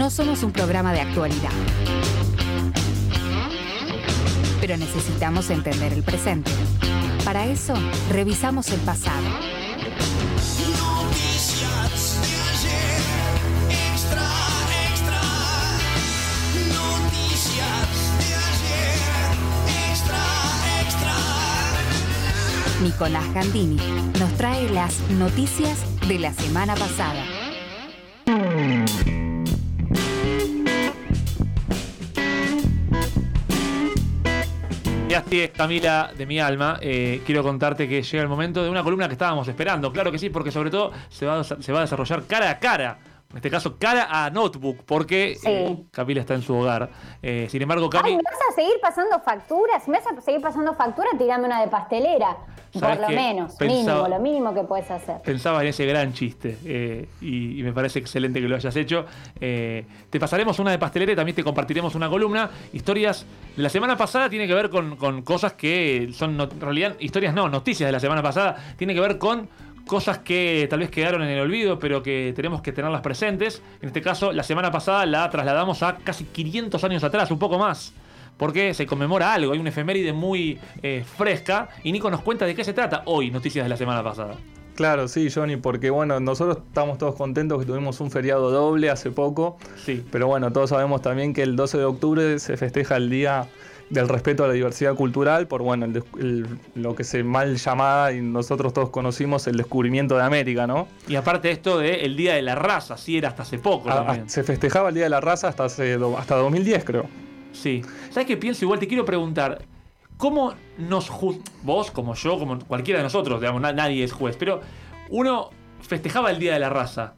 No somos un programa de actualidad. Pero necesitamos entender el presente. Para eso, revisamos el pasado. Noticias de ayer, extra, extra. Noticias de ayer, extra, extra. Nicolás Gandini nos trae las noticias de la semana pasada. Y es, Camila, de mi alma, eh, quiero contarte que llega el momento de una columna que estábamos esperando. Claro que sí, porque sobre todo se va a desarrollar cara a cara. En este caso, cara a notebook, porque Sí. eh, Camila está en su hogar. Eh, sin embargo, Cami, Ay, ¿me vas a seguir pasando facturas? Si me vas a seguir pasando facturas, tirame una de pastelera. Por ¿Sabes lo menos, Pensaba- mínimo, lo mínimo que puedes hacer. pensaba en ese gran chiste eh, y, y me parece excelente que lo hayas hecho. Te pasaremos una de pastelera y también te compartiremos una columna. Historias de la semana pasada tiene que ver con, con cosas que son, no- en realidad, historias no, noticias de la semana pasada, tiene que ver con cosas que tal vez quedaron en el olvido, pero que tenemos que tenerlas presentes. En este caso, la semana pasada la trasladamos a casi 500 años atrás, un poco más. Porque se conmemora algo, hay una efeméride muy eh, fresca. Y Nico nos cuenta de qué se trata hoy, noticias de la semana pasada. Claro, sí, Johnny, porque bueno, nosotros estamos todos contentos que tuvimos un feriado doble hace poco, Sí. pero bueno, todos sabemos también que el 12 de octubre se festeja el Día del Respeto a la Diversidad Cultural por, bueno, el el- lo que se mal llamaba y nosotros todos conocimos el descubrimiento de América, ¿no? Y aparte esto de el Día de la Raza, sí era hasta hace poco A- a- también. se festejaba el Día de la Raza hasta, hace hasta 2010, creo. Sí. ¿Sabes qué pienso? Igual te quiero preguntar, ¿cómo nos vos, como yo, como cualquiera de nosotros, digamos, na- nadie es juez, pero uno festejaba el Día de la Raza.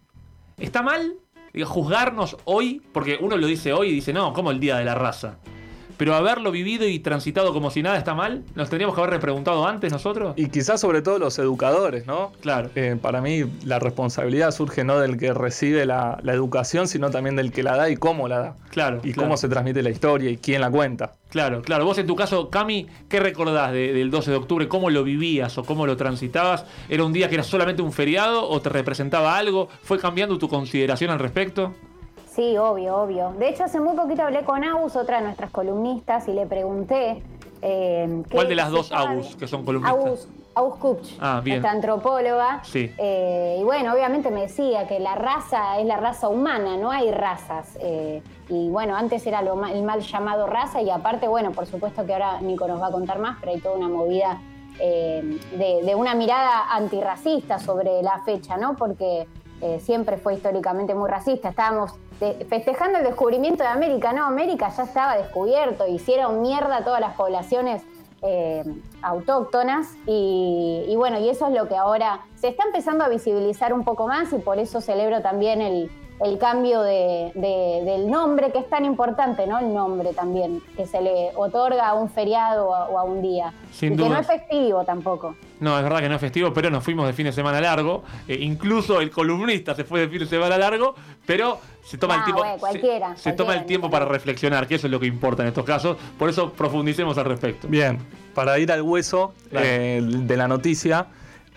¿Está mal digo, juzgarnos hoy? Porque uno lo dice hoy y dice, no, ¿cómo el Día de la Raza? Pero haberlo vivido y transitado como si nada está mal, ¿nos tendríamos que haber repreguntado antes nosotros? Y quizás sobre todo los educadores, ¿no? Claro. Eh, para mí la responsabilidad surge no del que recibe la, la educación, sino también del que la da y cómo la da. Claro, Y claro. cómo se transmite la historia y quién la cuenta. Claro, claro. Vos en tu caso, Cami, ¿qué recordás de- del 12 de octubre? ¿Cómo lo vivías o cómo lo transitabas? ¿Era un día que era solamente un feriado o te representaba algo? ¿Fue cambiando tu consideración al respecto? Sí, obvio, obvio. De hecho, hace muy poquito hablé con Agus, otra de nuestras columnistas, y le pregunté. eh, ¿Cuál de las dos Agus que son columnistas? Agus, Agus Kupch, Ah, esta antropóloga. Sí. Eh, y bueno, obviamente me decía que la raza es la raza humana, no hay razas. eh, y bueno, antes era lo ma- el mal llamado raza, y aparte, bueno, por supuesto que ahora Nico nos va a contar más, pero hay toda una movida eh, de, de una mirada antirracista sobre la fecha, ¿no? Porque eh, siempre fue históricamente muy racista. Estábamos festejando el descubrimiento de América. No, América ya estaba descubierto, hicieron mierda a todas las poblaciones eh, autóctonas y, y bueno, y eso es lo que ahora se está empezando a visibilizar un poco más y por eso celebro también el, el cambio de- de- del nombre, que es tan importante, ¿no? El nombre también, que se le otorga a un feriado o a, o a un día. Sin y que no es festivo tampoco. No, es verdad que no es festivo, pero nos fuimos de fin de semana largo. Eh, incluso el columnista se fue de fin de semana largo, pero se toma el Ah, tiempo. se- cualquiera, se, toma el tiempo para reflexionar, que eso es lo que importa en estos casos. Por eso profundicemos al respecto. Bien, para ir al hueso eh, de la noticia,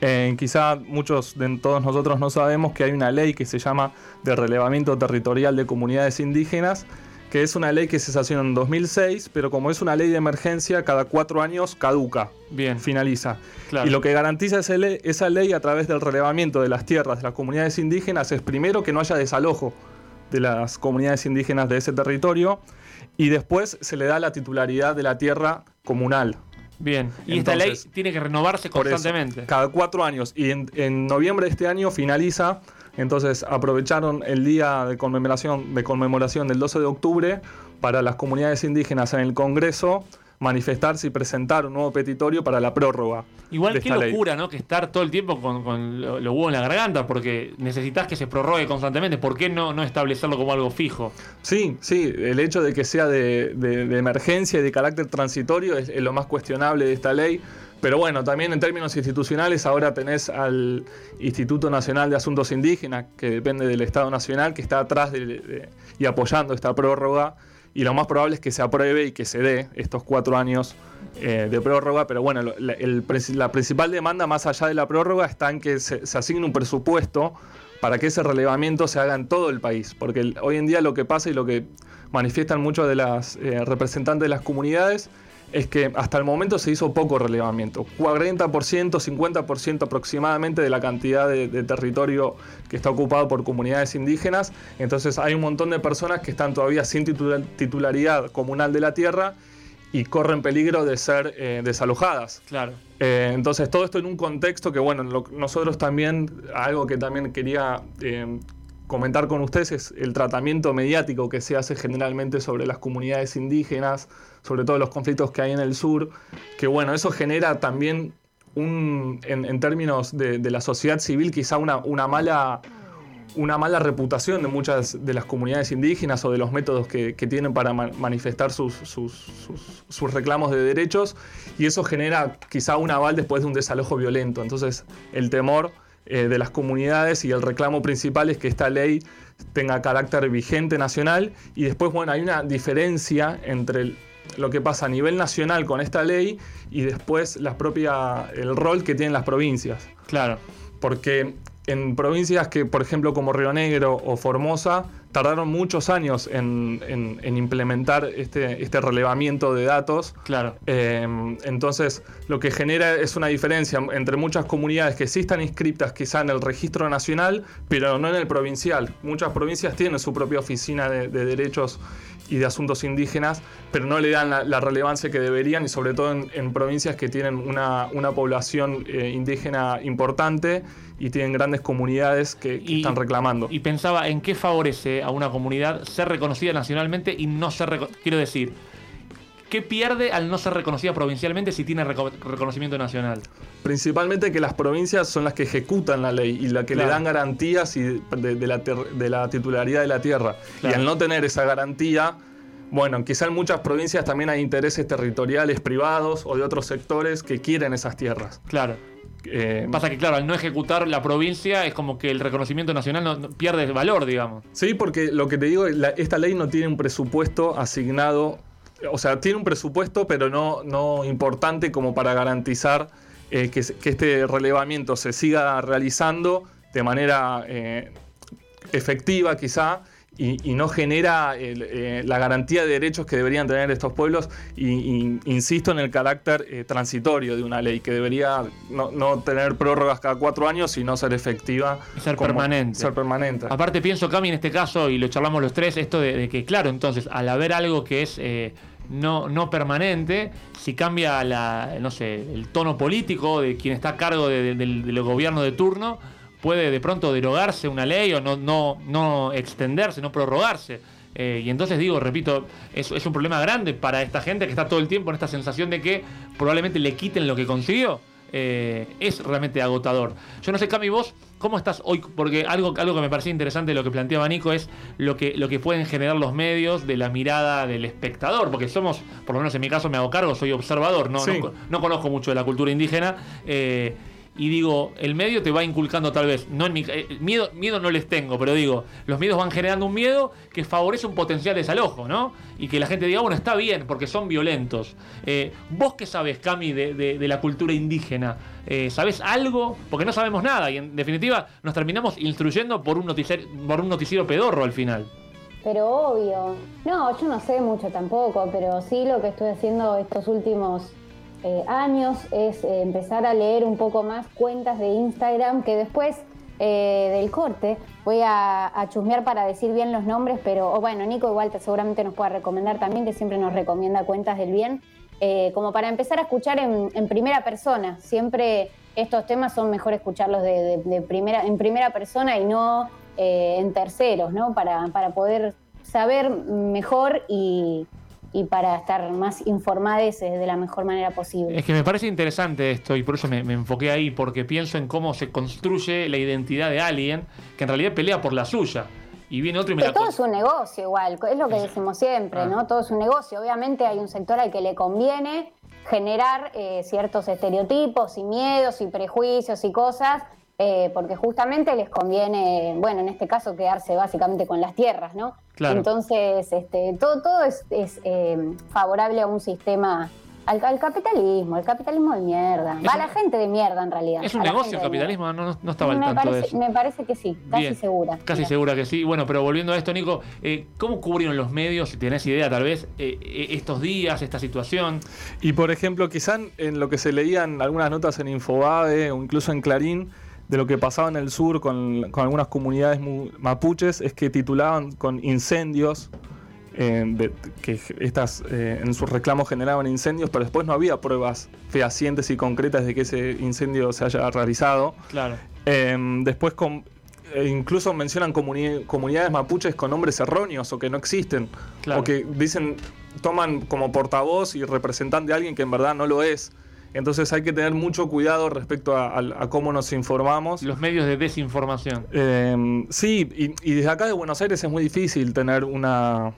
eh, quizá muchos de todos nosotros no sabemos que hay una ley que se llama de relevamiento territorial de comunidades indígenas, que es una ley que se sancionó en 2006, pero como es una ley de emergencia, cada cuatro años caduca, Bien. finaliza. Claro. Y lo que garantiza ese le- esa ley a través del relevamiento de las tierras de las comunidades indígenas es primero que no haya desalojo de las comunidades indígenas de ese territorio y después se le da la titularidad de la tierra comunal. Bien. Y esta ley Entonces, tiene que renovarse eso, constantemente. cada cuatro años. Y en, en noviembre de este año finaliza. Entonces aprovecharon el día de conmemoración, de conmemoración del 12 de octubre para las comunidades indígenas en el Congreso manifestarse y presentar un nuevo petitorio para la prórroga. Igual ley. locura, ¿no? Que estar todo el tiempo con, con lo- los huevos en la garganta, porque necesitas que se prorrogue constantemente. ¿Por qué no, no establecerlo como algo fijo? Sí, sí, el hecho de que sea de, de- de emergencia y de carácter transitorio es, es lo más cuestionable de esta ley. Pero bueno, también en términos institucionales ahora tenés al Instituto Nacional de Asuntos Indígenas, que depende del Estado Nacional, que está atrás de- de- y apoyando esta prórroga. Y lo más probable es que se apruebe y que se dé estos cuatro años eh, de prórroga. Pero bueno, la, principal demanda más allá de la prórroga está en que se, se asigne un presupuesto para que ese relevamiento se haga en todo el país. Porque hoy en día lo que pasa y lo que manifiestan muchos de las eh, representantes de las comunidades es que hasta el momento se hizo poco relevamiento. 40%, 50% aproximadamente de la cantidad de, de territorio que está ocupado por comunidades indígenas. Entonces hay un montón de personas que están todavía sin titula- titularidad comunal de la tierra y corren peligro de ser eh, desalojadas. Claro. Eh, entonces, todo esto en un contexto que, bueno, lo- nosotros también, algo que también quería eh, comentar con ustedes es el tratamiento mediático que se hace generalmente sobre las comunidades indígenas, sobre todo los conflictos que hay en el sur, que, bueno, eso genera también, un, en, términos de, la sociedad civil, quizá una, mala una mala reputación de muchas de las comunidades indígenas o de los métodos que, tienen para ma- manifestar sus- sus reclamos de derechos y eso genera quizá un aval después de un desalojo violento. Entonces el temor eh, de las comunidades y el reclamo principal es que esta ley tenga carácter vigente nacional y después, bueno, hay una diferencia entre el- lo que pasa a nivel nacional con esta ley y después la propia, el rol que tienen las provincias Claro. porque en provincias que, por ejemplo, como Río Negro o Formosa, tardaron muchos años en, en- en implementar este, este relevamiento de datos. Claro. Eh, entonces, lo que genera es una diferencia entre muchas comunidades que sí están inscritas quizá en el registro nacional, pero no en el provincial. Muchas provincias tienen su propia oficina de, de derechos y de asuntos indígenas, pero no le dan la, la relevancia que deberían y sobre todo en, en provincias que tienen una, una población eh, indígena importante y tienen grandes comunidades que, que Y- están reclamando. Y pensaba en qué favorece a una comunidad ser reconocida nacionalmente y no ser quiero decir, ¿qué pierde al no ser reconocida provincialmente si tiene reco- reconocimiento nacional? Principalmente que las provincias son las que ejecutan la ley y las que Claro. le dan garantías y de, de la, de la titularidad de la tierra. Claro. Y al no tener esa garantía, bueno, quizá en muchas provincias también hay intereses territoriales privados o de otros sectores que quieren esas tierras. Claro. Eh, Pasa que, claro, al no ejecutar la provincia es como que el reconocimiento nacional no, no- pierde valor, digamos. Sí, porque lo que te digo, la- esta ley no tiene un presupuesto asignado, o sea, tiene un presupuesto, pero no, no importante como para garantizar eh, que este relevamiento se siga realizando de manera eh, efectiva quizá. Y, y no genera el, eh, la garantía de derechos que deberían tener estos pueblos. Y, y insisto en el carácter eh, transitorio de una ley, que debería no, no tener prórrogas cada cuatro años, sino ser efectiva. Ser como- permanente. Ser permanente. Aparte pienso, Cami, en este caso, y lo charlamos los tres, esto de, de que, claro, entonces, al haber algo que es eh, no, no permanente, si cambia la, no sé, el tono político de quien está a cargo de- de- del, del gobierno de turno, puede de pronto derogarse una ley o no, no, no extenderse, no prorrogarse. Eh, y entonces digo, repito, es, es un problema grande para esta gente que está todo el tiempo en esta sensación de que probablemente le quiten lo que consiguió. Eh, es realmente agotador. Yo no sé, Cami, vos, ¿cómo estás hoy? Porque algo, algo que me parecía interesante de lo que planteaba Nico es lo que, lo que pueden generar los medios de la mirada del espectador, porque somos, por lo menos en mi caso me hago cargo, soy observador, no, Sí. no, no conozco mucho de la cultura indígena. eh, y digo, el medio te va inculcando tal vez, no en mi, eh, miedo, miedo no les tengo, pero digo, los medios van generando un miedo que favorece un potencial desalojo, ¿no? Y que la gente diga, bueno, está bien, porque son violentos. Eh, ¿Vos qué sabes, Cami, de, de- de la cultura indígena? Eh, ¿Sabés algo? Porque no sabemos nada y en definitiva nos terminamos instruyendo por un noticiero, por un noticiero pedorro al final. Pero obvio. No, yo no sé mucho tampoco, pero sí lo que estoy haciendo estos últimos eh, años es eh, empezar a leer un poco más cuentas de Instagram que después eh, del corte voy a, a chusmear para decir bien los nombres, pero bueno, Nico igual te, seguramente nos pueda recomendar también, que siempre nos recomienda cuentas del bien, como para empezar a escuchar en, primera persona. Siempre estos temas son mejor escucharlos de, primera, en primera persona y no en terceros, ¿no? Para, para poder saber mejor y, y para estar más informados eh, de la mejor manera posible. Es que me parece interesante esto y por eso me, me enfoqué ahí, porque pienso en cómo se construye la identidad de alguien que en realidad pelea por la suya. Y viene otro y me Que la todo es un negocio igual, es lo que decimos siempre, Ah. ¿no? Todo es un negocio. Obviamente hay un sector al que le conviene generar eh, ciertos estereotipos y miedos y prejuicios y cosas, eh, porque justamente les conviene, bueno, en este caso quedarse básicamente con las tierras, ¿no? Claro. Entonces, este, todo, todo es, es, eh, favorable a un sistema Al, al capitalismo, el capitalismo de mierda. Es Va un- la gente de mierda en realidad. ¿Es un negocio el capitalismo? No, no, estaba al me, tanto de parece, eso. me parece que sí, casi Bien, segura. Casi Mira. segura que sí. Bueno, pero volviendo a esto, Nico, eh, ¿cómo cubrieron los medios, si tenés idea tal vez, eh, eh, estos días, esta situación? Y por ejemplo, quizá en- en lo que se leían algunas notas en Infobae o incluso en Clarín de lo que pasaba en el sur con, con algunas comunidades mu- mapuches es que titulaban con incendios, eh, de- que estas eh, en sus reclamos generaban incendios, pero después no había pruebas fehacientes y concretas de que ese incendio se haya realizado. Claro. Eh, después con- eh, incluso mencionan comuni- comunidades mapuches con nombres erróneos o que no existen. Claro. O que dicen, toman como portavoz y representante de alguien que en verdad no lo es. Entonces hay que tener mucho cuidado respecto a, a- a cómo nos informamos. Los medios de desinformación. Eh, sí, y, y desde acá de Buenos Aires es muy difícil tener una,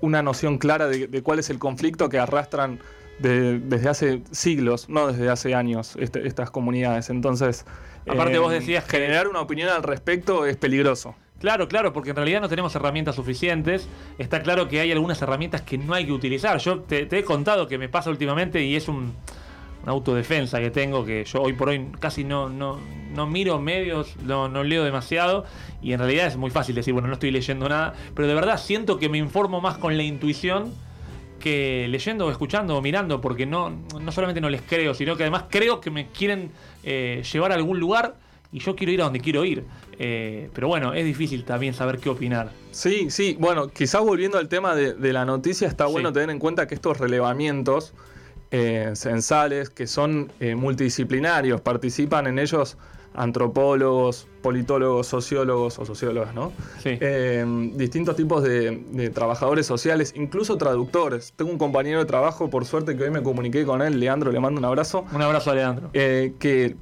una noción clara de, de cuál es el conflicto que arrastran de- desde hace siglos, no desde hace años, este- estas comunidades. Entonces, eh, Aparte vos decías que- generar una opinión al respecto es peligroso. Claro, claro, porque en realidad no tenemos herramientas suficientes. Está claro que hay algunas herramientas que no hay que utilizar. Yo te, te he contado que me pasa últimamente y es un, autodefensa que tengo, que yo hoy por hoy casi no, no, no miro medios, no, no leo demasiado. Y en realidad es muy fácil decir, bueno, no estoy leyendo nada. Pero de verdad siento que me informo más con la intuición que leyendo o escuchando o mirando, porque no, no solamente no les creo, sino que además creo que me quieren eh, llevar a algún lugar y yo quiero ir a donde quiero ir. Eh, pero bueno, es difícil también saber qué opinar. Sí, sí, bueno, quizás volviendo al tema de, de la noticia, está Sí. bueno tener en cuenta que estos relevamientos eh, censales, que son eh, multidisciplinarios, participan en ellos antropólogos, politólogos, sociólogos o sociólogas, ¿no? Sí. Eh, distintos tipos de, de trabajadores sociales, incluso traductores. Tengo un compañero de trabajo, por suerte que hoy me comuniqué con él, Leandro, le mando un abrazo. Un abrazo a Leandro. Eh, que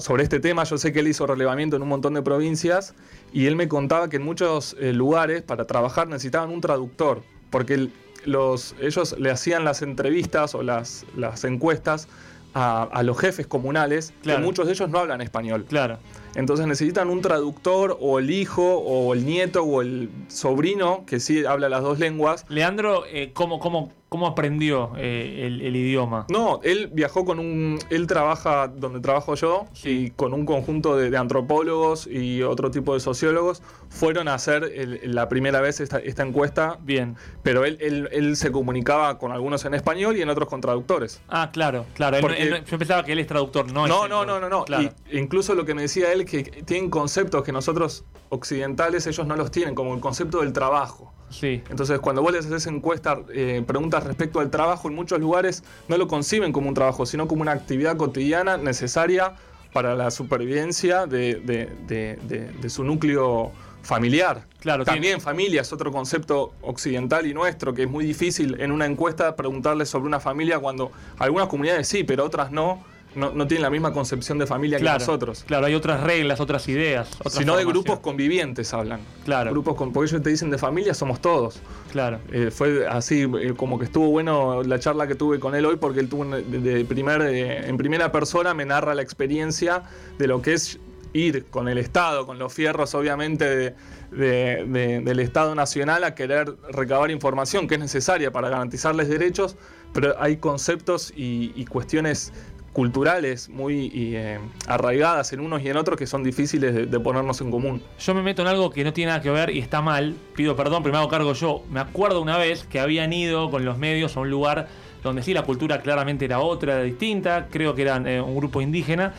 sobre este tema yo sé que él hizo relevamiento en un montón de provincias y él me contaba que en muchos eh, lugares para trabajar necesitaban un traductor porque el- los, ellos le hacían las entrevistas o las, las encuestas a, a los jefes comunales Claro. que muchos de ellos no hablan español. Claro. Entonces necesitan un traductor o el hijo o el nieto o el sobrino que sí habla las dos lenguas. Leandro, eh, ¿cómo, cómo, ¿cómo aprendió eh, el, el idioma? No, él viajó con un. Él trabaja donde trabajo yo Sí. y con un conjunto de, de antropólogos y otro tipo de sociólogos fueron a hacer el- la primera vez esta, esta encuesta, Bien. pero él, él, él se comunicaba con algunos en español y en otros con traductores. Ah, claro, claro. Porque- él yo pensaba que él es traductor, no No, es no, no, no, no. Claro. Y incluso lo que me decía él, que tienen conceptos que nosotros occidentales, ellos no los tienen, como el concepto del trabajo. Sí. Entonces, cuando vos les haces encuestas, eh, preguntas respecto al trabajo, en muchos lugares no lo conciben como un trabajo, sino como una actividad cotidiana necesaria para la supervivencia de, de- de- de- de su núcleo familiar. Claro, También familia es otro concepto occidental y nuestro, que es muy difícil en una encuesta preguntarle sobre una familia cuando algunas comunidades sí, pero otras no, no, no tienen la misma concepción de familia Claro, que nosotros. claro, hay otras reglas, otras ideas. Sino de grupos convivientes hablan. Claro. Grupos con, porque ellos te dicen de familia somos todos. Claro. Eh, fue así, eh, como que estuvo bueno la charla que tuve con él hoy, porque él tuvo de, de primer, eh, en primera persona, me narra la experiencia de lo que es ir con el Estado, con los fierros obviamente de- de- de- del Estado Nacional a querer recabar información que es necesaria para garantizarles derechos, pero hay conceptos y, y cuestiones culturales muy eh, arraigadas en unos y en otros que son difíciles de- ponernos en común. Yo me meto en algo que no tiene nada que ver y está mal. Pido perdón, pero me hago cargo yo. Me acuerdo una vez que habían ido con los medios a un lugar donde sí la cultura claramente era otra, era distinta. Creo que eran eh, un grupo indígena.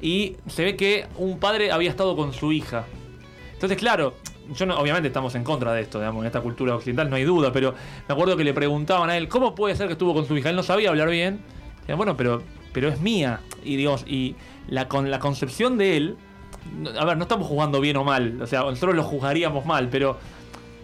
Y se ve que un padre había estado con su hija. Entonces, claro, yo no- obviamente estamos en contra de esto, digamos, en esta cultura occidental no hay duda, pero me acuerdo que le preguntaban a él, ¿cómo puede ser que estuvo con su hija? Él no sabía hablar bien. Bueno, pero, pero es mía. Y digamos, y la, con la concepción de él, a ver, no estamos jugando bien o mal, o sea, nosotros lo juzgaríamos mal, pero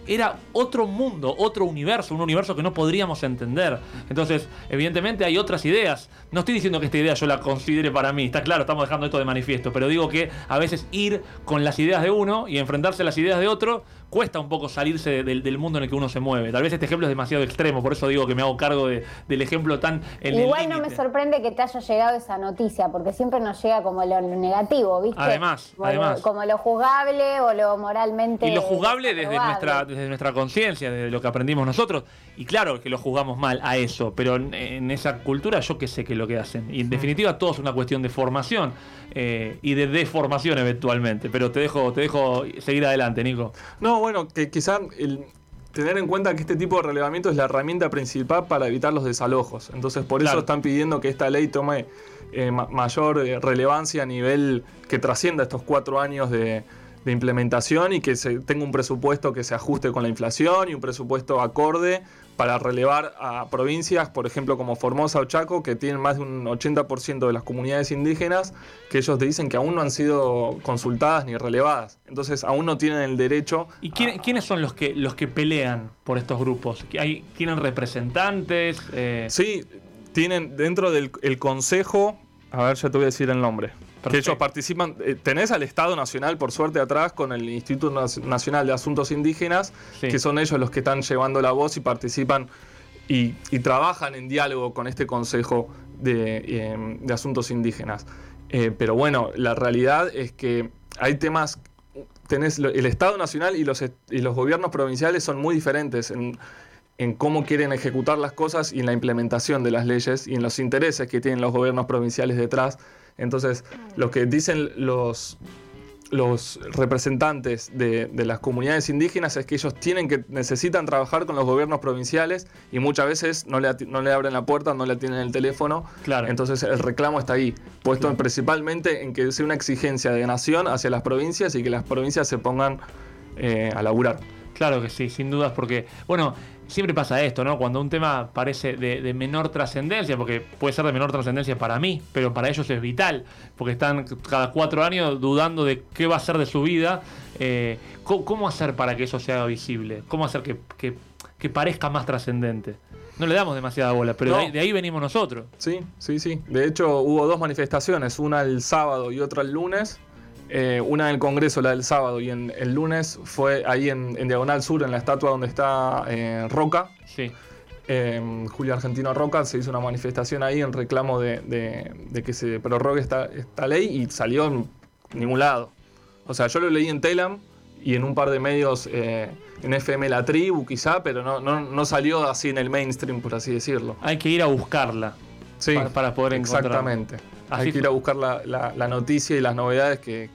era otro mundo, otro universo, un universo que no podríamos entender. Entonces, evidentemente hay otras ideas. No estoy diciendo que esta idea yo la considere para mí, está claro, estamos dejando esto de manifiesto, pero digo que a veces ir con las ideas de uno y enfrentarse a las ideas de otro cuesta un poco salirse de- del, del mundo en el que uno se mueve. Tal vez este ejemplo es demasiado extremo, por eso digo que me hago cargo de- del ejemplo tan en el Igual no me sorprende que te haya llegado esa noticia, porque siempre nos llega como lo negativo, ¿viste? Además, como además. Lo, como lo juzgable o lo moralmente. Y lo juzgable desde nuestra, desde nuestra conciencia, desde lo que aprendimos nosotros. Y claro que lo juzgamos mal a eso, pero en, en esa cultura yo que sé que es lo que hacen. Y en definitiva todo es una cuestión de formación eh, y de deformación eventualmente. Pero te dejo, te dejo seguir adelante, Nico. No, bueno, que quizá el tener en cuenta que este tipo de relevamiento es la herramienta principal para evitar los desalojos. Entonces, por eso están pidiendo que esta ley tome eh, ma- mayor eh, relevancia a nivel que trascienda estos cuatro años de, de implementación y que se tenga un presupuesto que se ajuste con la inflación y un presupuesto acorde para relevar a provincias, por ejemplo, como Formosa o Chaco, que tienen más de un 80% de las comunidades indígenas, que ellos te dicen que aún no han sido consultadas ni relevadas. Entonces, aún no tienen el derecho ¿Y quién- quiénes son los que, los que pelean por estos grupos? ¿Hay, ¿Tienen representantes? Eh, Sí, tienen dentro del el consejo, a ver, ya te voy a decir el nombre. Que Perfecto. ellos participan, eh, tenés al Estado Nacional, por suerte, atrás, con el Instituto Nacional de Asuntos Indígenas, Sí. que son ellos los que están llevando la voz y participan y, y trabajan en diálogo con este Consejo de, eh, de Asuntos Indígenas. Eh, pero bueno, la realidad es que hay temas, tenés el Estado Nacional y los, y los gobiernos provinciales son muy diferentes en, en cómo quieren ejecutar las cosas y en la implementación de las leyes y en los intereses que tienen los gobiernos provinciales detrás. Entonces, lo que dicen los, los representantes de, de las comunidades indígenas es que ellos tienen que necesitan trabajar con los gobiernos provinciales y muchas veces no le, no le abren la puerta, no le atienden el teléfono. Claro. Entonces el reclamo está ahí, puesto en- principalmente en que sea una exigencia de nación hacia las provincias y que las provincias se pongan eh, a laburar. Claro que sí, sin dudas, porque, bueno, siempre pasa esto, ¿no? Cuando un tema parece de, de menor trascendencia, porque puede ser de menor trascendencia para mí, pero para ellos es vital, porque están cada cuatro años dudando de qué va a ser de su vida. eh, ¿cómo, cómo hacer para que eso se haga visible? ¿Cómo hacer que, que- que parezca más trascendente? No le damos demasiada bola, pero No. de, ahí, de ahí venimos nosotros. Sí, sí, sí. De hecho, hubo dos manifestaciones, una el sábado y otra el lunes. Eh, una en el Congreso, la del sábado, y en, el lunes fue ahí en, en Diagonal Sur, en la estatua donde está eh, Roca, Sí. eh, Julio Argentino Roca, se hizo una manifestación ahí en reclamo de, de- de que se prorrogue esta, esta ley y salió en ningún lado. O sea, yo lo leí en Telam y en un par de medios, eh, en FM La Tribu quizá, pero no, no, no salió así en el mainstream, por así decirlo. Hay que ir a buscarla. Sí, para- para poder encontrarla. Exactamente. Así Hay que ir a buscar la, la- la noticia y las novedades que,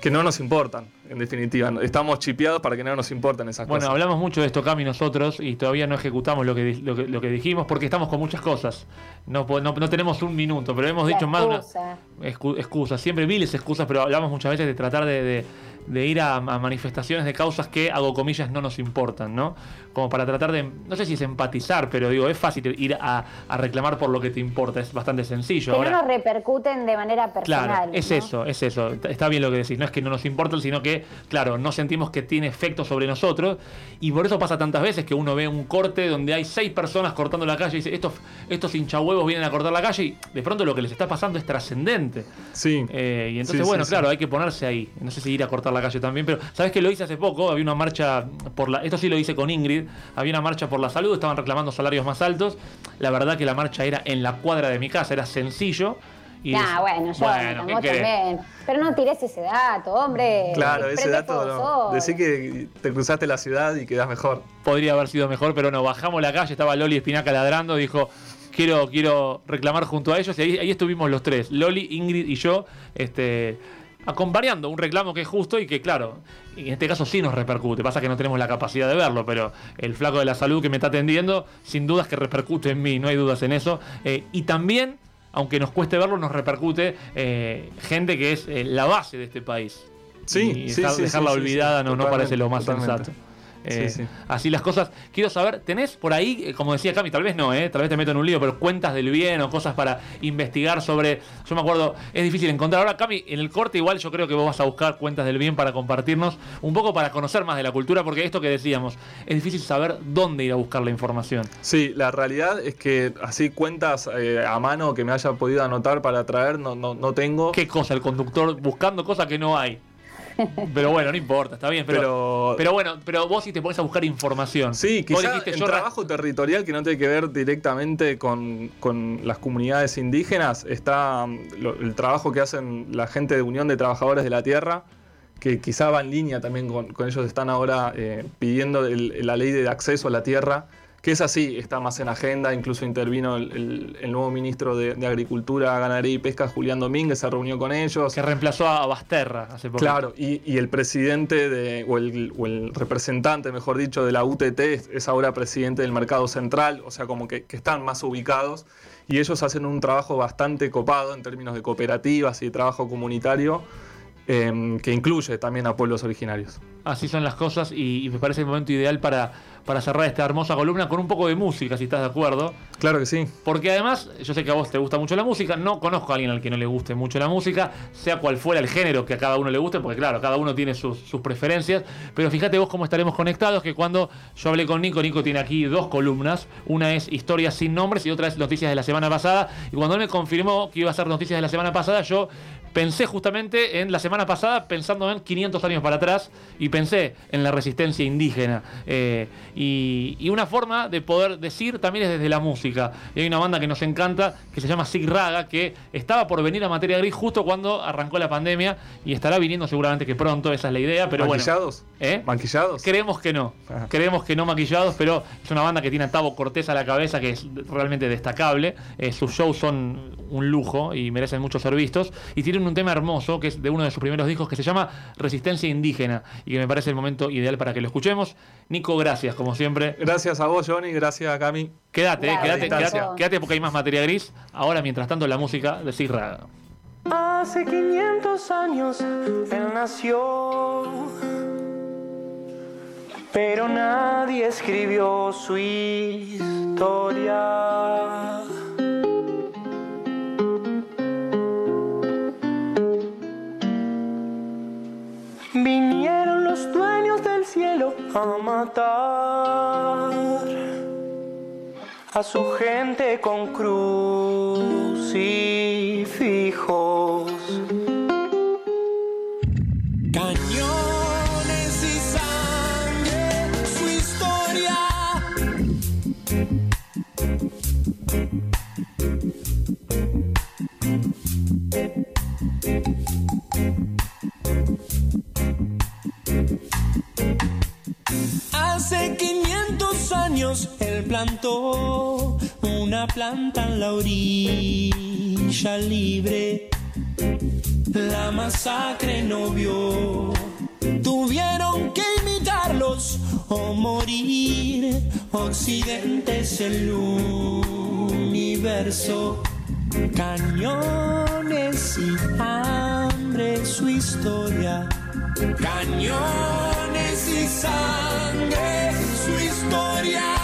que no nos importan, en definitiva. Estamos chipeados para que no nos importen esas Bueno, cosas. hablamos mucho de esto, Cami, nosotros, y todavía no ejecutamos lo que, lo que, lo que dijimos porque estamos con muchas cosas. No, no, no tenemos un minuto, pero hemos La dicho más de una excusa. siempre miles de excusas, pero hablamos muchas veces de tratar de, de- de ir a, a manifestaciones de causas que, hago comillas, no nos importan, ¿no? Como para tratar de, no sé si es empatizar, pero digo, es fácil ir a, a reclamar por lo que te importa, es bastante sencillo. Que Ahora- no nos repercuten de manera personal. Claro, es ¿no? eso, es eso. Está- bien lo que decís. No es que no nos importa, sino que, claro, no sentimos que tiene efecto sobre nosotros. Y por eso pasa tantas veces que uno ve un corte donde hay seis personas cortando la calle y dice, estos, estos hinchahuevos vienen a cortar la calle y de pronto lo que les está pasando es trascendente. Sí. Eh, y entonces, Sí, bueno, sí, claro, sí. hay que ponerse ahí. No sé si ir a cortar la calle también, pero ¿sabes que lo hice hace poco? Había una marcha por la. Esto sí lo hice con Ingrid. Había una marcha por la salud, estaban reclamando salarios más altos. La verdad que la marcha era en la cuadra de mi casa, era sencillo. Y Ah, bueno, yo Bueno, ¿qué vos querés? también. Pero no tires ese dato, hombre. Claro, ese dato, no. Decí que te cruzaste la ciudad y quedás mejor. podría haber sido mejor, pero no, bajamos la calle, estaba Loli Espinaca ladrando, dijo, quiero, quiero reclamar junto a ellos, y ahí, ahí estuvimos los tres, Loli, Ingrid y yo, este, acompañando un reclamo que es justo y que, claro, en este caso sí nos repercute, pasa que no tenemos la capacidad de verlo, pero el flaco de la salud que me está atendiendo, sin dudas que repercute en mí, no hay dudas en eso, eh, y también... Aunque nos cueste verlo, nos repercute eh, gente que es eh, la base de este país. Sí, y sí, dejar- sí, dejarla sí, olvidada no, parece lo más totalmente. sensato. Eh, sí. Así las cosas. Quiero saber, ¿tenés por ahí, eh, como decía Cami, tal vez no, eh, tal vez te meto en un lío, pero cuentas del bien o cosas para investigar sobre. Yo me acuerdo, es difícil encontrar. Ahora, Cami, en el corte, igual yo creo que vos vas a buscar cuentas del bien para compartirnos, un poco para conocer más de la cultura, porque esto que decíamos, es difícil saber dónde ir a buscar la información. Sí, la realidad es que así cuentas eh, a mano que me haya podido anotar para traer no, no, no tengo. ¿Qué cosa? El conductor buscando cosas que no hay. Pero bueno, no importa, está bien. Pero, Pero- pero, bueno, pero vos si te pones a buscar información. Sí, Vos quizá dijiste, el trabajo territorial que no tiene que ver directamente con, con las comunidades indígenas está lo- el trabajo que hacen la gente de Unión de Trabajadores de la Tierra, que quizá va en línea también con, con ellos, están ahora eh, pidiendo el- la ley de acceso a la tierra, que es así, está más en agenda, incluso intervino el, el- el nuevo ministro de, de Agricultura, Ganadería y Pesca, Julián Domínguez, se reunió con ellos. que reemplazó a Basterra hace poco. Claro, y, y el presidente de, o, el, o el representante, mejor dicho, de la UTT es, es ahora presidente del mercado central, o sea, como que, que están más ubicados y ellos hacen un trabajo bastante copado en términos de cooperativas y de trabajo comunitario em, que incluye también a pueblos originarios. Así son las cosas y, y me parece el momento ideal para, para cerrar esta hermosa columna con un poco de música, si estás de acuerdo. Claro que sí. Porque además, yo sé que a vos te gusta mucho la música, no conozco a alguien al que no le guste mucho la música, sea cual fuera el género que a cada uno le guste, porque claro, cada uno tiene sus, sus preferencias, pero fíjate vos cómo estaremos conectados, que cuando yo hablé con Nico, Nico tiene aquí dos columnas, una es historias sin nombres y otra es noticias de la semana pasada, y cuando él me confirmó que iba a ser noticias de la semana pasada, yo pensé justamente en la semana pasada, pensando en 500 años para atrás, y pensé en la resistencia indígena. Eh, y, y una forma de poder decir también es desde la música. Y hay una banda que nos encanta, que se llama Sig Raga, que estaba por venir a Materia Gris justo cuando arrancó la pandemia, y estará viniendo seguramente que pronto, esa es la idea, pero bueno. ¿Maquillados? ¿Eh? ¿Maquillados? Creemos que no. Ajá. Creemos que no maquillados, pero es una banda que tiene a Tavo Cortés a la cabeza, que es realmente destacable. Eh, sus shows son un lujo y merecen muchos ser vistos. Y tienen un tema hermoso, que es de uno de sus primeros discos, que se llama Resistencia Indígena, y que me parece el momento ideal para que lo escuchemos. Nico, gracias, como siempre. Gracias a vos, Johnny, gracias a Cami. Quédate, eh, quédate, quédate, porque hay más materia gris. Ahora, mientras tanto, la música de Sig Raga. Hace 500 años él nació, pero nadie escribió su historia. Los dueños del cielo a matar a su gente con crucifijos. Años él plantó una planta en la orilla libre la masacre no vio. Tuvieron que imitarlos o morir. Occidente es el universo. Cañones y hambre, su historia. Cañones y sangre, su historia.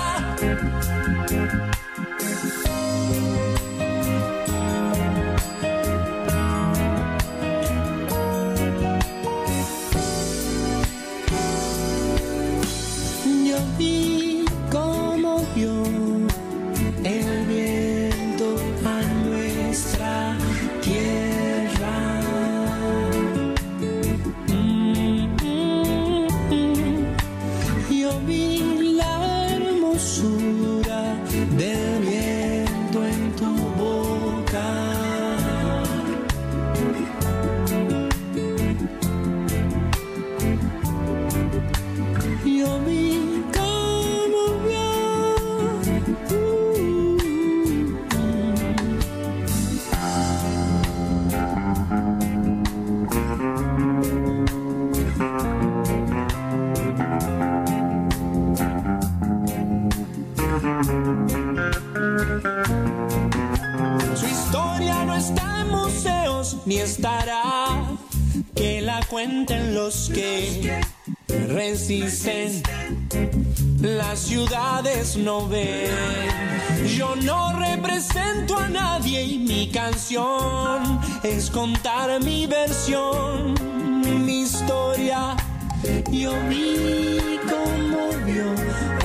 Es contar mi versión, mi historia. Yo vi cómo vio.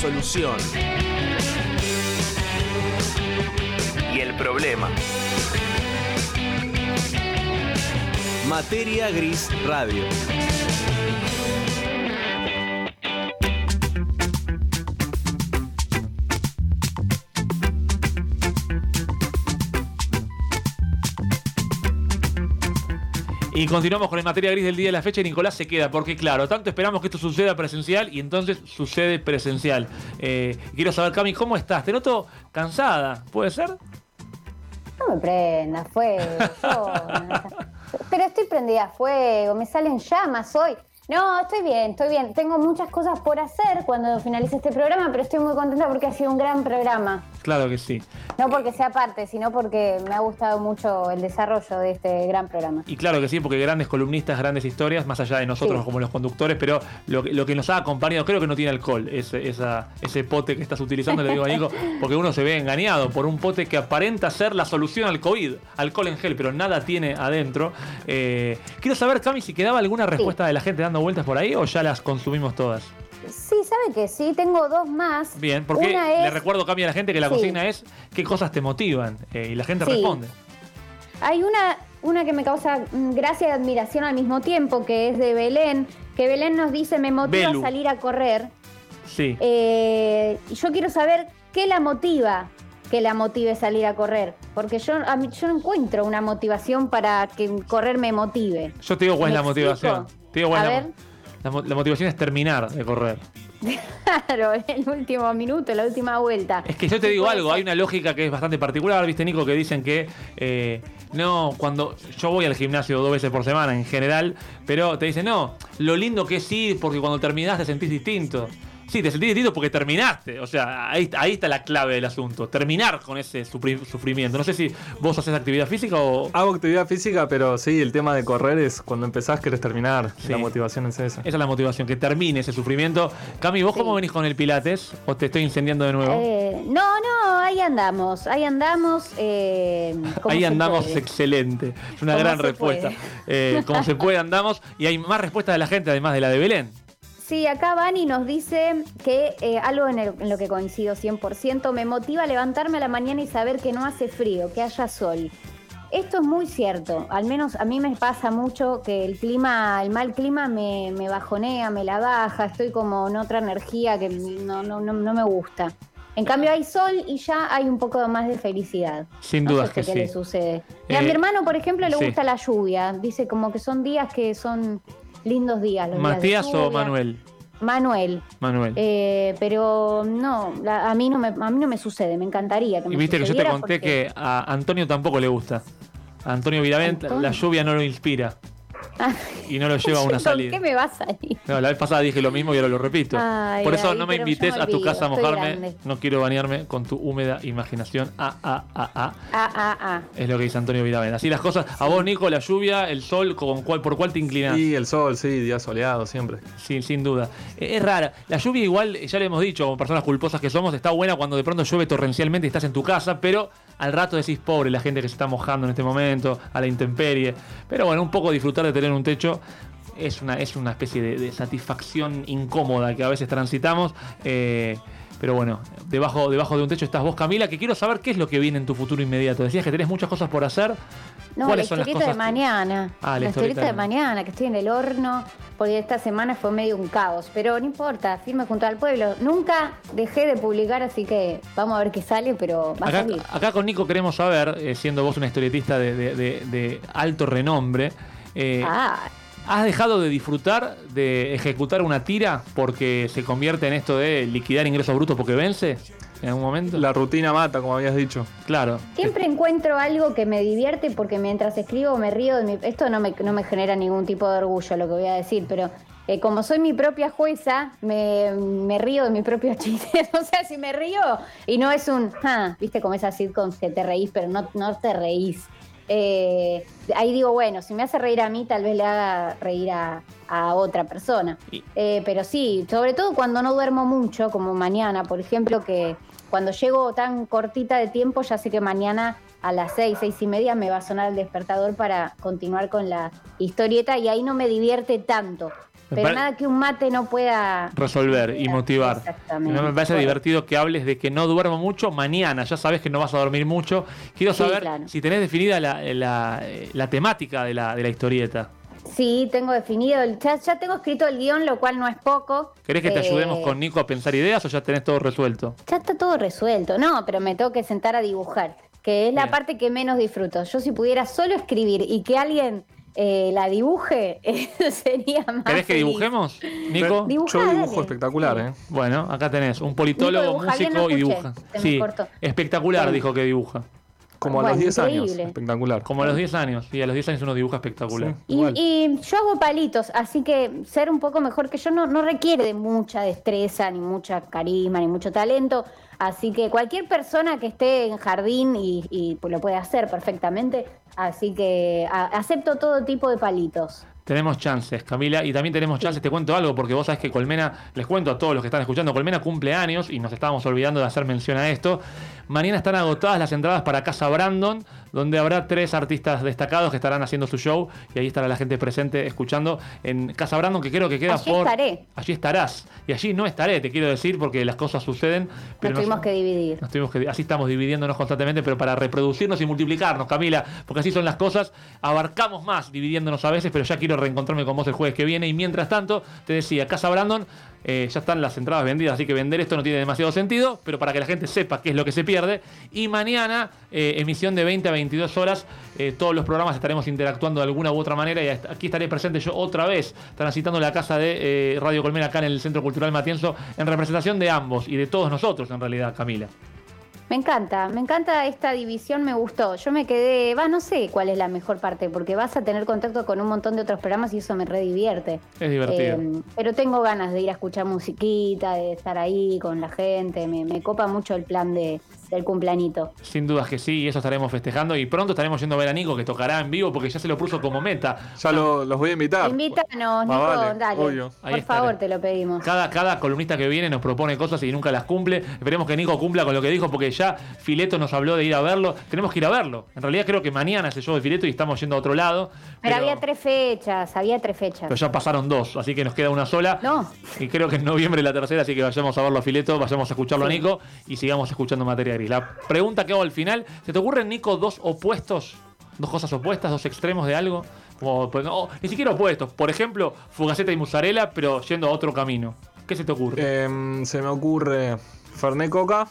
Solución. Y el problema. Materia Gris Radio. Y continuamos con el materia gris del día de la fecha y Nicolás se queda, porque claro, tanto esperamos que esto suceda presencial y entonces sucede presencial. Eh, quiero saber, Cami, ¿cómo estás? Te noto cansada, ¿puede ser? No me prendas fuego. Pero estoy prendida a fuego, me salen llamas hoy. No, estoy bien, estoy bien. Tengo muchas cosas por hacer cuando finalice este programa, pero estoy muy contenta porque ha sido un gran programa. Claro que sí. No porque sea parte, sino porque me ha gustado mucho el desarrollo de este gran programa. Y claro que sí, porque grandes columnistas, grandes historias, más allá de nosotros Sí. como los conductores, pero lo, que- lo que nos ha acompañado, creo que no tiene alcohol, ese, esa- ese pote que estás utilizando, le digo a Nico, porque uno se ve engañado por un pote que aparenta ser la solución al COVID, alcohol en gel, pero nada tiene adentro. Eh, quiero saber, Cami, si quedaba alguna respuesta de la gente dando vueltas por ahí o ya las consumimos todas. Sí, ¿sabe que sí? Tengo dos más. Bien, porque Una es- le recuerdo, Cami, a la gente que la Sí. consigna es qué cosas te motivan eh, y la gente Sí. responde. Hay una, una que me causa mm, gracia y admiración al mismo tiempo, que es de Belén, que Belén nos dice, me motiva Belu. a salir a correr. Sí. Eh, y yo quiero saber qué la motiva que la motive salir a correr. Porque yo, a mí, yo no encuentro una motivación para que correr me motive. Yo te digo cuál es ¿Me la motivación. explico? Te digo cuál A es la- ver. La la motivación es terminar de correr. Claro, el último minuto, la última vuelta. Es que yo te Sí, digo algo, hay una lógica que es bastante particular, viste Nico, que dicen que eh, no, cuando yo voy al gimnasio dos veces por semana en general, pero te dicen, no, lo lindo que es ir porque cuando terminás te sentís distinto. Sí, te sentís distinto porque terminaste. O sea, ahí, ahí está la clave del asunto. Terminar con ese sufrimiento. No sé si vos haces actividad física o. Hago actividad física, pero sí, el tema de correr es cuando empezás querés terminar. Sí. La motivación es esa. Esa es la motivación, que termine ese sufrimiento. Cami, ¿vos cómo venís con el Pilates? ¿O te estoy incendiando de nuevo? Eh, no, no, ahí andamos, ahí andamos. eh, Ahí andamos puede. excelente. Es una gran respuesta. Eh, como se puede, andamos. Y hay más respuestas de la gente, además de la de Belén. Sí, acá Vani nos dice que eh, algo en, el- en lo que coincido 100%, me motiva a levantarme a la mañana y saber que no hace frío, que haya sol. Esto es muy cierto, al menos a mí me pasa mucho que el clima, el mal clima me, me bajonea, me la baja, estoy como en otra energía que no, no, no, no me gusta. En cambio hay sol y ya hay un poco más de felicidad. Sin No sé que qué sí. le sucede. Y a Eh, mi hermano, por ejemplo, le sí. gusta la lluvia. Dice como que son días que son lindos días. Los días ¿Matías o. Manuel? Manuel. Manuel. Eh, pero no, la- a mí no me, a mí no me sucede, me encantaría que me y viste que yo te conté porque- que a Antonio tampoco le gusta. A Antonio Viravent la lluvia no lo inspira y no lo lleva a una ¿Con salida. qué me va a salir? No, la vez pasada dije lo mismo y ahora lo repito. Ay, Por eso ay, no me invites me a tu casa a mojarme. No quiero bañarme con tu húmeda imaginación. Ah, ah, ah, ah. Ah, ah, ah. Es lo que dice Antonio Viravent. Así las cosas. A vos, Nico, la lluvia, el sol, ¿con cuál, ¿por cuál te inclinas? Y el sol, sí, día soleado siempre. Sí, sin duda. Eh, Es rara. La lluvia igual, ya le hemos dicho, como personas culposas que somos, está buena cuando de pronto llueve torrencialmente y estás en tu casa, pero al rato decís, pobre la gente que se está mojando en este momento, a la intemperie. Pero bueno, un poco disfrutar de tener un techo es una, es una especie de, de satisfacción incómoda que a veces transitamos. eh, pero bueno, debajo, debajo de un techo estás vos, Camila, que quiero saber qué es lo que viene en tu futuro inmediato. Decías que tenés muchas cosas por hacer. No, la ¿Cuáles son las historieta cosas? de mañana. Ah, la la historieta historieta de mañana, que estoy en el horno, porque esta semana fue medio un caos. Pero no importa, firme junto al pueblo. Nunca dejé de publicar, así que vamos a ver qué sale, pero va a Acá, salir. acá con Nico queremos saber, eh, siendo vos una historietista de, de- de- de alto renombre, eh, Ah, ¿has dejado de disfrutar de ejecutar una tira porque se convierte en esto de liquidar ingresos brutos porque vence en algún momento? La rutina mata, como habías dicho. Claro. Siempre encuentro algo que me divierte porque mientras escribo me río de mi... Esto no me, no me genera ningún tipo de orgullo lo que voy a decir, pero eh, como soy mi propia jueza, me, me río de mis propios chistes. o sea, si me río y no es un... "Ah", ¿Viste como esas sitcoms que te reís, pero no, no te reís? Eh, ahí digo, bueno, si me hace reír a mí, tal vez le haga reír a, a otra persona. Eh, pero sí, sobre todo cuando no duermo mucho, como mañana, por ejemplo, que cuando llego tan cortita de tiempo, ya sé que mañana a las seis, seis y media me va a sonar el despertador para continuar con la historieta y ahí no me divierte tanto. Pero pare- nada que un mate no pueda resolver y motivar. Exactamente. Me parece divertido que hables de que no duermo mucho mañana. Ya sabes que no vas a dormir mucho. Quiero Sí, saber claro. si tenés definida la, la- la temática de la, de la historieta. Sí, tengo definido, el, ya, ya tengo escrito el guion, lo cual no es poco. ¿Querés que te Eh, ayudemos con Nico a pensar ideas o ya tenés todo resuelto? Ya está todo resuelto, no, pero me tengo que sentar a dibujar, que es la parte que menos disfruto. Yo si pudiera solo escribir y que alguien eh, la dibuje, sería más ¿Querés que dibujemos, Nico? Dibujá, Yo dibujo dale. espectacular, ¿eh? Bueno, acá tenés un politólogo, Nico, dibuja bien, músico no y dibuja. Sí, espectacular dijo que dibuja. Como a los 10 años. increíble. Espectacular. Como a los 10 años. Y a los 10 años uno dibuja espectacular. Sí. Y, y yo hago palitos, así que ser un poco mejor que yo no, no requiere de mucha destreza, ni mucha carisma, ni mucho talento. Así que cualquier persona que esté en jardín y, y, pues, lo puede hacer perfectamente. Así que a- acepto todo tipo de palitos. Tenemos chances, Camila, y también tenemos chances, te cuento algo, porque vos sabés que Colmena, les cuento a todos los que están escuchando, Colmena cumple años y nos estábamos olvidando de hacer mención a esto. Mañana están agotadas las entradas para Casa Brandon, donde habrá tres artistas destacados que estarán haciendo su show y ahí estará la gente presente escuchando en Casa Brandon, que creo que queda Allí por... estaré. Allí estarás. Y allí no estaré, te quiero decir, porque las cosas suceden. Pero Nos tuvimos que dividir. nos tuvimos que, así estamos dividiéndonos constantemente, pero para reproducirnos y multiplicarnos, Camila, porque así son las cosas. Abarcamos más dividiéndonos a veces, pero ya quiero reencontrarme con vos el jueves que viene. Y mientras tanto, te decía, Casa Brandon, eh, ya están las entradas vendidas, así que vender esto no tiene demasiado sentido, pero para que la gente sepa qué es lo que se pierde. Y mañana, eh, emisión de 20 a 22 horas, eh, todos los programas estaremos interactuando de alguna u otra manera. Y aquí estaré presente yo otra vez, transitando la casa de eh, Radio Colmena acá en el Centro Cultural Matienzo, en representación de ambos y de todos nosotros, en realidad, Camila. Me encanta, me encanta esta división, me gustó. Yo me quedé, va, no sé cuál es la mejor parte, porque vas a tener contacto con un montón de otros programas y eso me redivierte. Es divertido. Eh, pero tengo ganas de ir a escuchar musiquita, de estar ahí con la gente. Me, me copa mucho el plan de, del cumplanito. Sin dudas que sí, y eso estaremos festejando. Y pronto estaremos yendo a ver a Nico, que tocará en vivo, porque ya se lo puso como meta. Ya lo- los voy a invitar. Invítanos, Nico, vale, dale. obvio. Ahí Por estaré. favor, te lo pedimos. Cada, cada columnista que viene nos propone cosas y nunca las cumple. Esperemos que Nico cumpla con lo que dijo, porque ya Fileto nos habló de ir a verlo. Tenemos que ir a verlo. En realidad creo que mañana es el show de Fileto y estamos yendo a otro lado. Pero había tres fechas, había tres fechas. Pero ya pasaron dos, así que nos queda una sola. No. Y creo que en noviembre la tercera, así que vayamos a verlo a Fileto, vayamos a escucharlo Sí. a Nico y sigamos escuchando materia La pregunta que hago al final, ¿se te ocurren, Nico, dos opuestos? ¿Dos cosas opuestas, dos extremos de algo? Como, pues, no, ni siquiera opuestos. Por ejemplo, Fugaceta y Musarela, pero yendo a otro camino. ¿Qué se te ocurre? Em, se me ocurre Fernet Coca.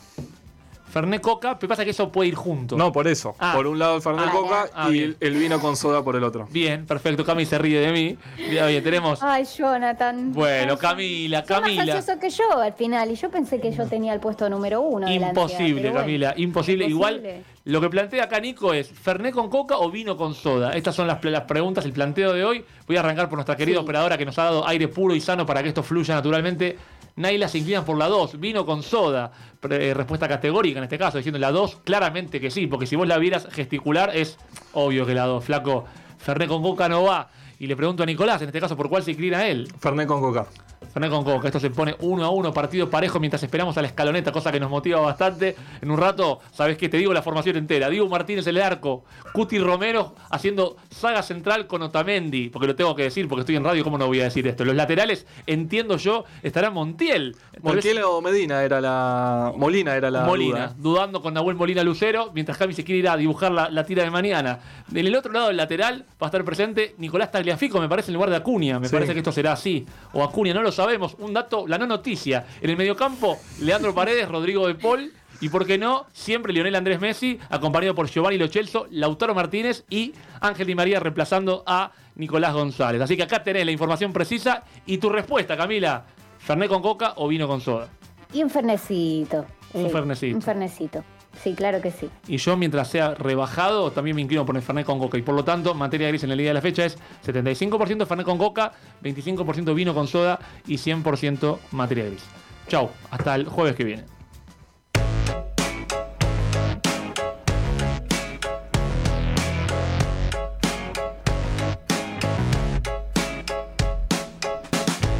Fernet Coca, pero pasa que eso puede ir junto. No, por eso. Ah. Por un lado el Fernet Ah, Coca ah, y bien. el vino con soda por el otro. Bien, perfecto. Cami se ríe de mí. Bien, bien, tenemos. Ay, Jonathan. Bueno, Camila, Camila. más ansioso que yo al final. Y yo pensé que yo tenía el puesto número uno. ansiedad, Imposible, bueno. Camila, imposible. Igual, lo que plantea acá Nico es ¿Fernet con coca o vino con soda? Estas son las, las preguntas, el planteo de hoy. Voy a arrancar por nuestra querida Sí. operadora que nos ha dado aire puro y sano para que esto fluya naturalmente. Naila se inclina por la 2, vino con soda. Pre- eh, respuesta categórica en este caso, diciendo la 2, claramente que sí, porque si vos la vieras gesticular, es obvio que la 2, flaco. Fernet con coca no va. Y le pregunto a Nicolás, en este caso, ¿por cuál se inclina él? Fernet con Coca. Fernet con Coca. Esto se pone uno a uno, partido parejo mientras esperamos a la escaloneta, cosa que nos motiva bastante. En un rato, ¿sabes qué? Te digo la formación entera. Diego Martínez en el arco. Cuti Romero haciendo saga central con Otamendi. Porque lo tengo que decir, porque estoy en radio, ¿cómo no voy a decir esto? Los laterales, entiendo yo, estará Montiel. Vez- Montiel o Medina era la. Molina era la. Molina, duda. dudando con Nahuel Molina Lucero, mientras Javi se quiere ir a dibujar la, la tira de mañana. En el otro lado del lateral va a estar presente Nicolás Tagliafico, me parece, en lugar de Acuña. Me Sí. parece que esto será así. O Acuña, no lo sabemos. Un dato, la no noticia. En el mediocampo, Leandro Paredes, Rodrigo de Paul. Y por qué no, siempre Lionel Andrés Messi, acompañado por Giovanni Lo Celso, Lautaro Martínez y Ángel Di María reemplazando a Nicolás González. Así que acá tenés la información precisa y tu respuesta, Camila. ¿Fernet con coca o vino con soda? Y un fernecito. Un fernecito. Un fernecito. Sí, claro que sí. Y yo, mientras sea rebajado, también me inclino por el Fernet con Coca. Y por lo tanto, materia gris en el día de la fecha es 75% Fernet con Coca, 25% vino con soda y 100% materia gris. Chau, hasta el jueves que viene.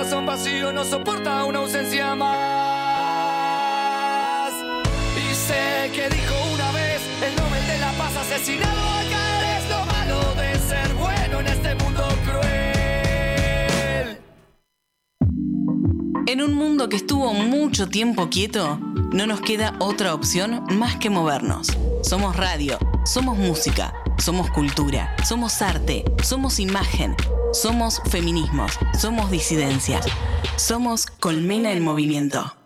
Corazón vacío no soporta una ausencia más. Y sé que dijo una vez el Nobel de la Paz asesinado acá es lo malo de ser bueno en este mundo cruel. En un mundo que estuvo mucho tiempo quieto, no nos queda otra opción más que movernos. Somos radio, somos música, somos cultura, somos arte, somos imagen, somos feminismos, somos disidencias, somos colmena en movimiento.